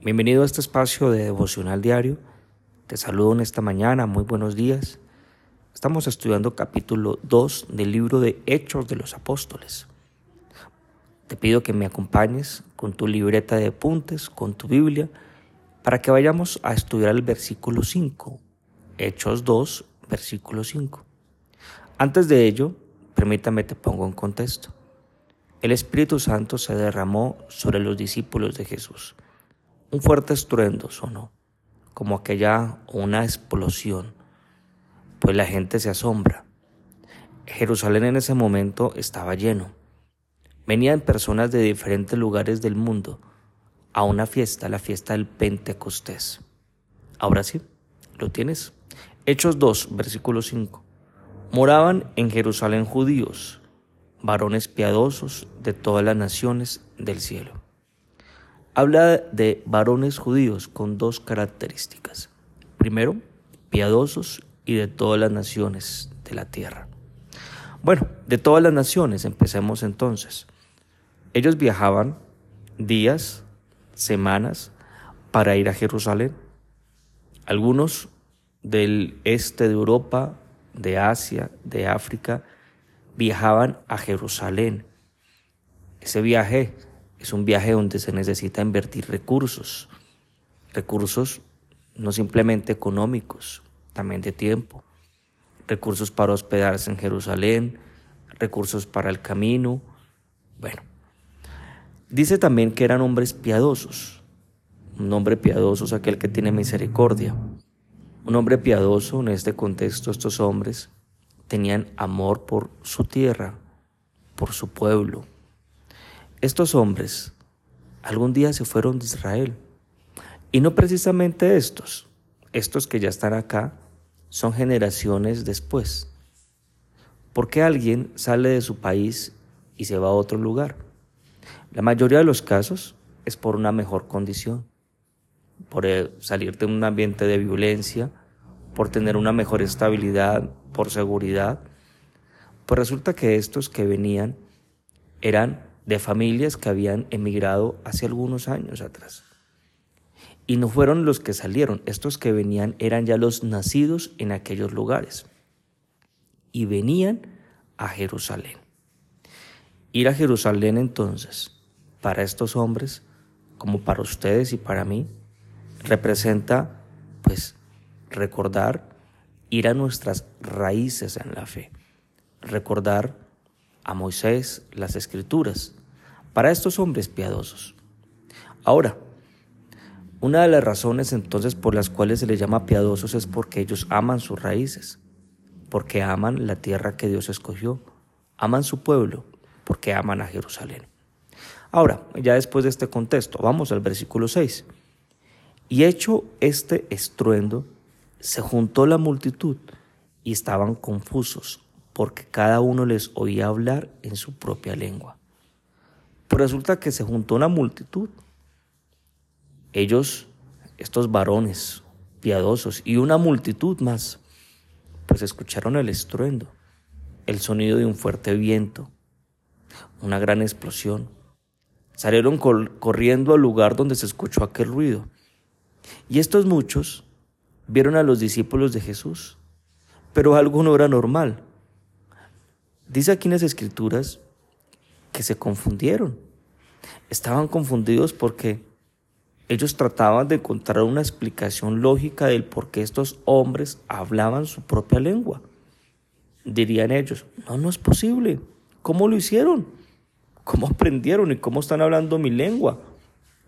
Bienvenido a este espacio de devocional diario. Te saludo en esta mañana, muy buenos días. Estamos estudiando capítulo 2 del libro de Hechos de los Apóstoles. Te pido que me acompañes con tu libreta de apuntes, con tu Biblia, para que vayamos a estudiar el versículo 5. Hechos 2, versículo 5. Antes de ello, permítame te pongo en contexto. El Espíritu Santo se derramó sobre los discípulos de Jesús un fuerte estruendo sonó, como aquella una explosión, pues la gente se asombra. Jerusalén en ese momento estaba lleno. Venían personas de diferentes lugares del mundo a una fiesta, la fiesta del Pentecostés. Ahora sí, lo tienes. Hechos 2, versículo 5. Moraban en Jerusalén judíos, varones piadosos de todas las naciones del cielo habla de varones judíos con dos características. Primero, piadosos y de todas las naciones de la tierra. Bueno, de todas las naciones, empecemos entonces. Ellos viajaban días, semanas para ir a Jerusalén. Algunos del este de Europa, de Asia, de África, viajaban a Jerusalén. Ese viaje es un viaje donde se necesita invertir recursos, recursos no simplemente económicos, también de tiempo, recursos para hospedarse en Jerusalén, recursos para el camino. Bueno, dice también que eran hombres piadosos. Un hombre piadoso es aquel que tiene misericordia. Un hombre piadoso, en este contexto, estos hombres tenían amor por su tierra, por su pueblo, estos hombres algún día se fueron de Israel. Y no precisamente estos, estos que ya están acá, son generaciones después. ¿Por qué alguien sale de su país y se va a otro lugar? La mayoría de los casos es por una mejor condición, por eh, salir de un ambiente de violencia, por tener una mejor estabilidad, por seguridad. Pues resulta que estos que venían eran de familias que habían emigrado hace algunos años atrás. Y no fueron los que salieron, estos que venían eran ya los nacidos en aquellos lugares. Y venían a Jerusalén. Ir a Jerusalén entonces, para estos hombres, como para ustedes y para mí, representa pues recordar ir a nuestras raíces en la fe, recordar a Moisés las escrituras, para estos hombres piadosos. Ahora, una de las razones entonces por las cuales se les llama piadosos es porque ellos aman sus raíces, porque aman la tierra que Dios escogió, aman su pueblo, porque aman a Jerusalén. Ahora, ya después de este contexto, vamos al versículo 6. Y hecho este estruendo, se juntó la multitud y estaban confusos, porque cada uno les oía hablar en su propia lengua. Pues resulta que se juntó una multitud. Ellos, estos varones piadosos y una multitud más, pues escucharon el estruendo, el sonido de un fuerte viento, una gran explosión. Salieron corriendo al lugar donde se escuchó aquel ruido. Y estos muchos vieron a los discípulos de Jesús, pero algo no era normal. Dice aquí en las escrituras que se confundieron. Estaban confundidos porque ellos trataban de encontrar una explicación lógica del por qué estos hombres hablaban su propia lengua. Dirían ellos, no, no es posible. ¿Cómo lo hicieron? ¿Cómo aprendieron y cómo están hablando mi lengua?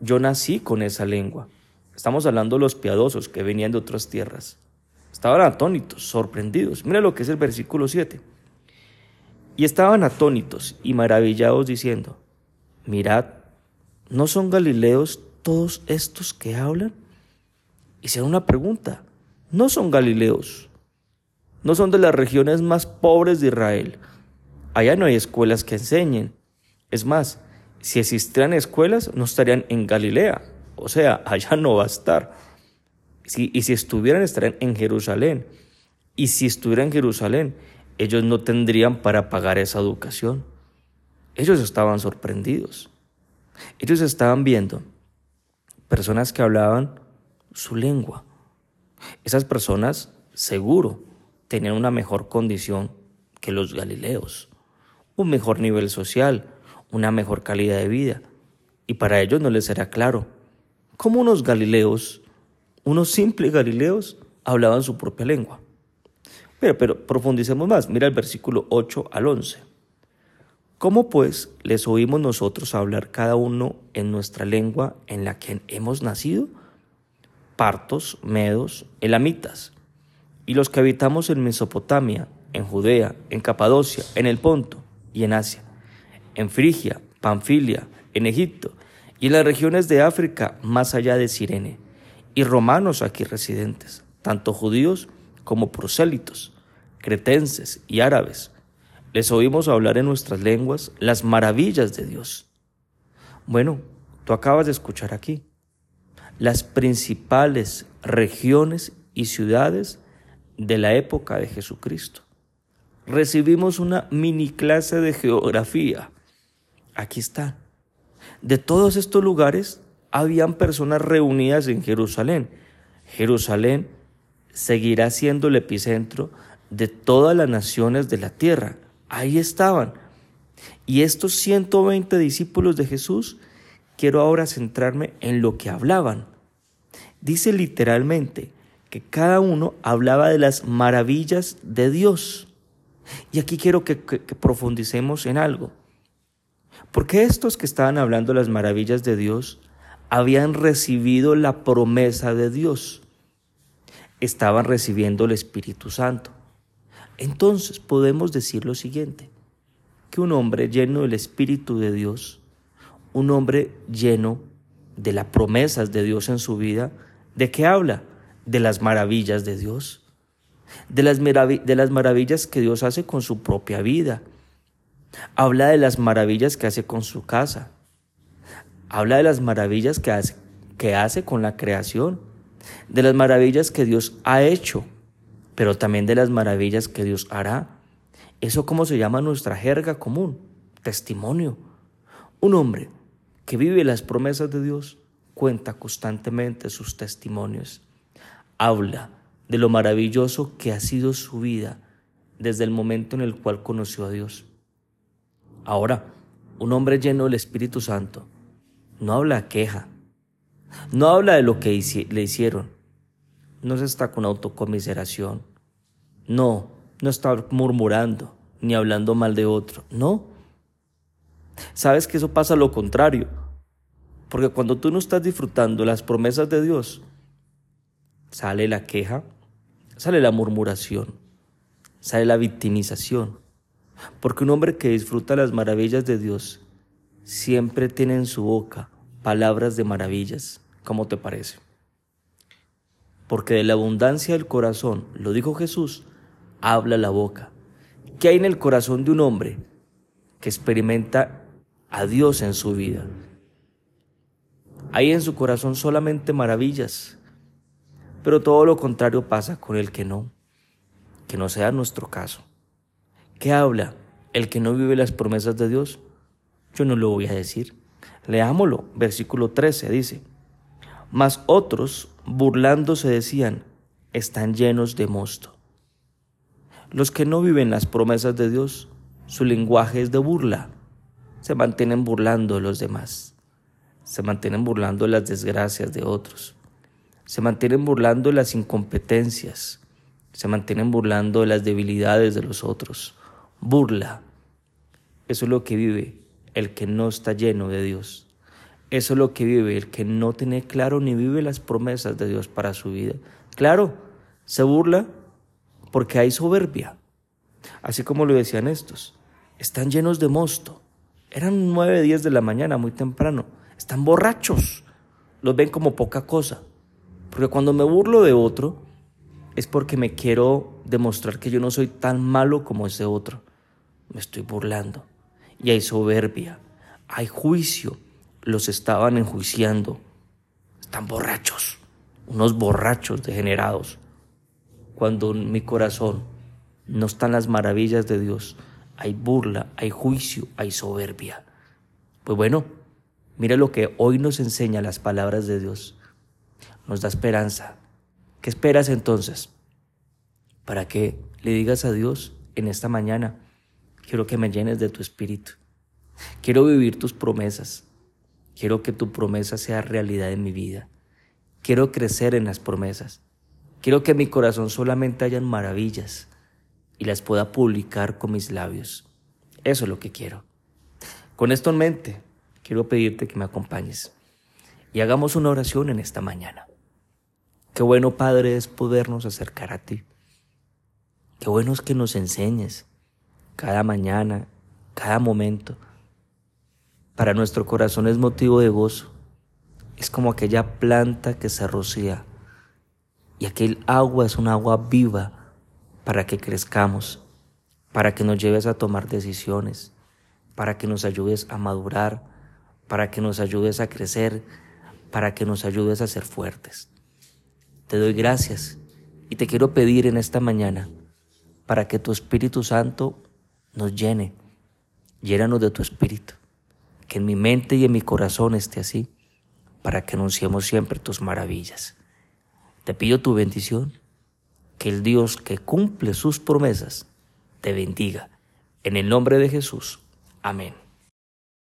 Yo nací con esa lengua. Estamos hablando de los piadosos que venían de otras tierras. Estaban atónitos, sorprendidos. Mira lo que es el versículo 7. Y estaban atónitos y maravillados diciendo, mirad, ¿no son galileos todos estos que hablan? Hicieron una pregunta, no son galileos, no son de las regiones más pobres de Israel. Allá no hay escuelas que enseñen. Es más, si existieran escuelas, no estarían en Galilea. O sea, allá no va a estar. y si estuvieran, estarían en Jerusalén. Y si estuvieran en Jerusalén, ellos no tendrían para pagar esa educación. Ellos estaban sorprendidos. Ellos estaban viendo personas que hablaban su lengua. Esas personas, seguro, tenían una mejor condición que los galileos, un mejor nivel social, una mejor calidad de vida. Y para ellos no les era claro cómo unos galileos, unos simples galileos, hablaban su propia lengua. Pero, pero profundicemos más. Mira el versículo 8 al 11. ¿Cómo pues les oímos nosotros hablar cada uno en nuestra lengua en la que hemos nacido? Partos, medos, elamitas, y los que habitamos en Mesopotamia, en Judea, en Capadocia, en el Ponto y en Asia, en Frigia, Panfilia, en Egipto y en las regiones de África más allá de Sirene, y romanos aquí residentes, tanto judíos como prosélitos, cretenses y árabes. Les oímos hablar en nuestras lenguas las maravillas de Dios. Bueno, tú acabas de escuchar aquí. Las principales regiones y ciudades de la época de Jesucristo. Recibimos una mini clase de geografía. Aquí está. De todos estos lugares habían personas reunidas en Jerusalén. Jerusalén seguirá siendo el epicentro de todas las naciones de la tierra. Ahí estaban. Y estos 120 discípulos de Jesús, quiero ahora centrarme en lo que hablaban. Dice literalmente que cada uno hablaba de las maravillas de Dios. Y aquí quiero que, profundicemos en algo. Porque estos que estaban hablando de las maravillas de Dios habían recibido la promesa de Dios estaban recibiendo el Espíritu Santo. Entonces podemos decir lo siguiente, que un hombre lleno del Espíritu de Dios, un hombre lleno de las promesas de Dios en su vida, ¿de qué habla? De las maravillas de Dios, de las, maravillas que Dios hace con su propia vida. Habla de las maravillas que hace con su casa. Habla de las maravillas que hace, que hace con la creación de las maravillas que Dios ha hecho, pero también de las maravillas que Dios hará. Eso como se llama nuestra jerga común, testimonio. Un hombre que vive las promesas de Dios cuenta constantemente sus testimonios. Habla de lo maravilloso que ha sido su vida desde el momento en el cual conoció a Dios. Ahora, un hombre lleno del Espíritu Santo no habla queja, no habla de lo que le hicieron. No se está con autocomiseración. No, no está murmurando ni hablando mal de otro. No. Sabes que eso pasa lo contrario. Porque cuando tú no estás disfrutando las promesas de Dios, sale la queja, sale la murmuración, sale la victimización. Porque un hombre que disfruta las maravillas de Dios siempre tiene en su boca palabras de maravillas. ¿Cómo te parece? Porque de la abundancia del corazón, lo dijo Jesús, habla la boca. ¿Qué hay en el corazón de un hombre que experimenta a Dios en su vida? Hay en su corazón solamente maravillas, pero todo lo contrario pasa con el que no, que no sea nuestro caso. ¿Qué habla el que no vive las promesas de Dios? Yo no lo voy a decir. Leámoslo, versículo 13 dice, mas otros, burlándose, decían, están llenos de mosto. Los que no viven las promesas de Dios, su lenguaje es de burla. Se mantienen burlando de los demás. Se mantienen burlando de las desgracias de otros. Se mantienen burlando de las incompetencias. Se mantienen burlando de las debilidades de los otros. Burla. Eso es lo que vive el que no está lleno de Dios. Eso es lo que vive el que no tiene claro ni vive las promesas de Dios para su vida. Claro, se burla porque hay soberbia. Así como lo decían estos. Están llenos de mosto. Eran nueve, diez de la mañana, muy temprano. Están borrachos. Los ven como poca cosa. Porque cuando me burlo de otro, es porque me quiero demostrar que yo no soy tan malo como ese otro. Me estoy burlando. Y hay soberbia, hay juicio, los estaban enjuiciando. Están borrachos, unos borrachos degenerados. Cuando en mi corazón no están las maravillas de Dios, hay burla, hay juicio, hay soberbia. Pues bueno, Mira lo que hoy nos enseña las palabras de Dios. Nos da esperanza. ¿Qué esperas entonces? Para que le digas a Dios en esta mañana, quiero que me llenes de tu espíritu. Quiero vivir tus promesas. Quiero que tu promesa sea realidad en mi vida. Quiero crecer en las promesas. Quiero que en mi corazón solamente hayan maravillas y las pueda publicar con mis labios. Eso es lo que quiero. Con esto en mente, quiero pedirte que me acompañes y hagamos una oración en esta mañana. Qué bueno, Padre, es podernos acercar a ti. Qué bueno es que nos enseñes cada mañana, cada momento. Para nuestro corazón es motivo de gozo. Es como aquella planta que se rocía y aquel agua es un agua viva para que crezcamos, para que nos lleves a tomar decisiones, para que nos ayudes a madurar, para que nos ayudes a crecer, para que nos ayudes a ser fuertes. Te doy gracias y te quiero pedir en esta mañana para que tu Espíritu Santo nos llene, llénanos de tu Espíritu, que en mi mente y en mi corazón esté así, para que anunciemos siempre tus maravillas. Te pido tu bendición, que el Dios que cumple sus promesas te bendiga. En el nombre de Jesús. Amén.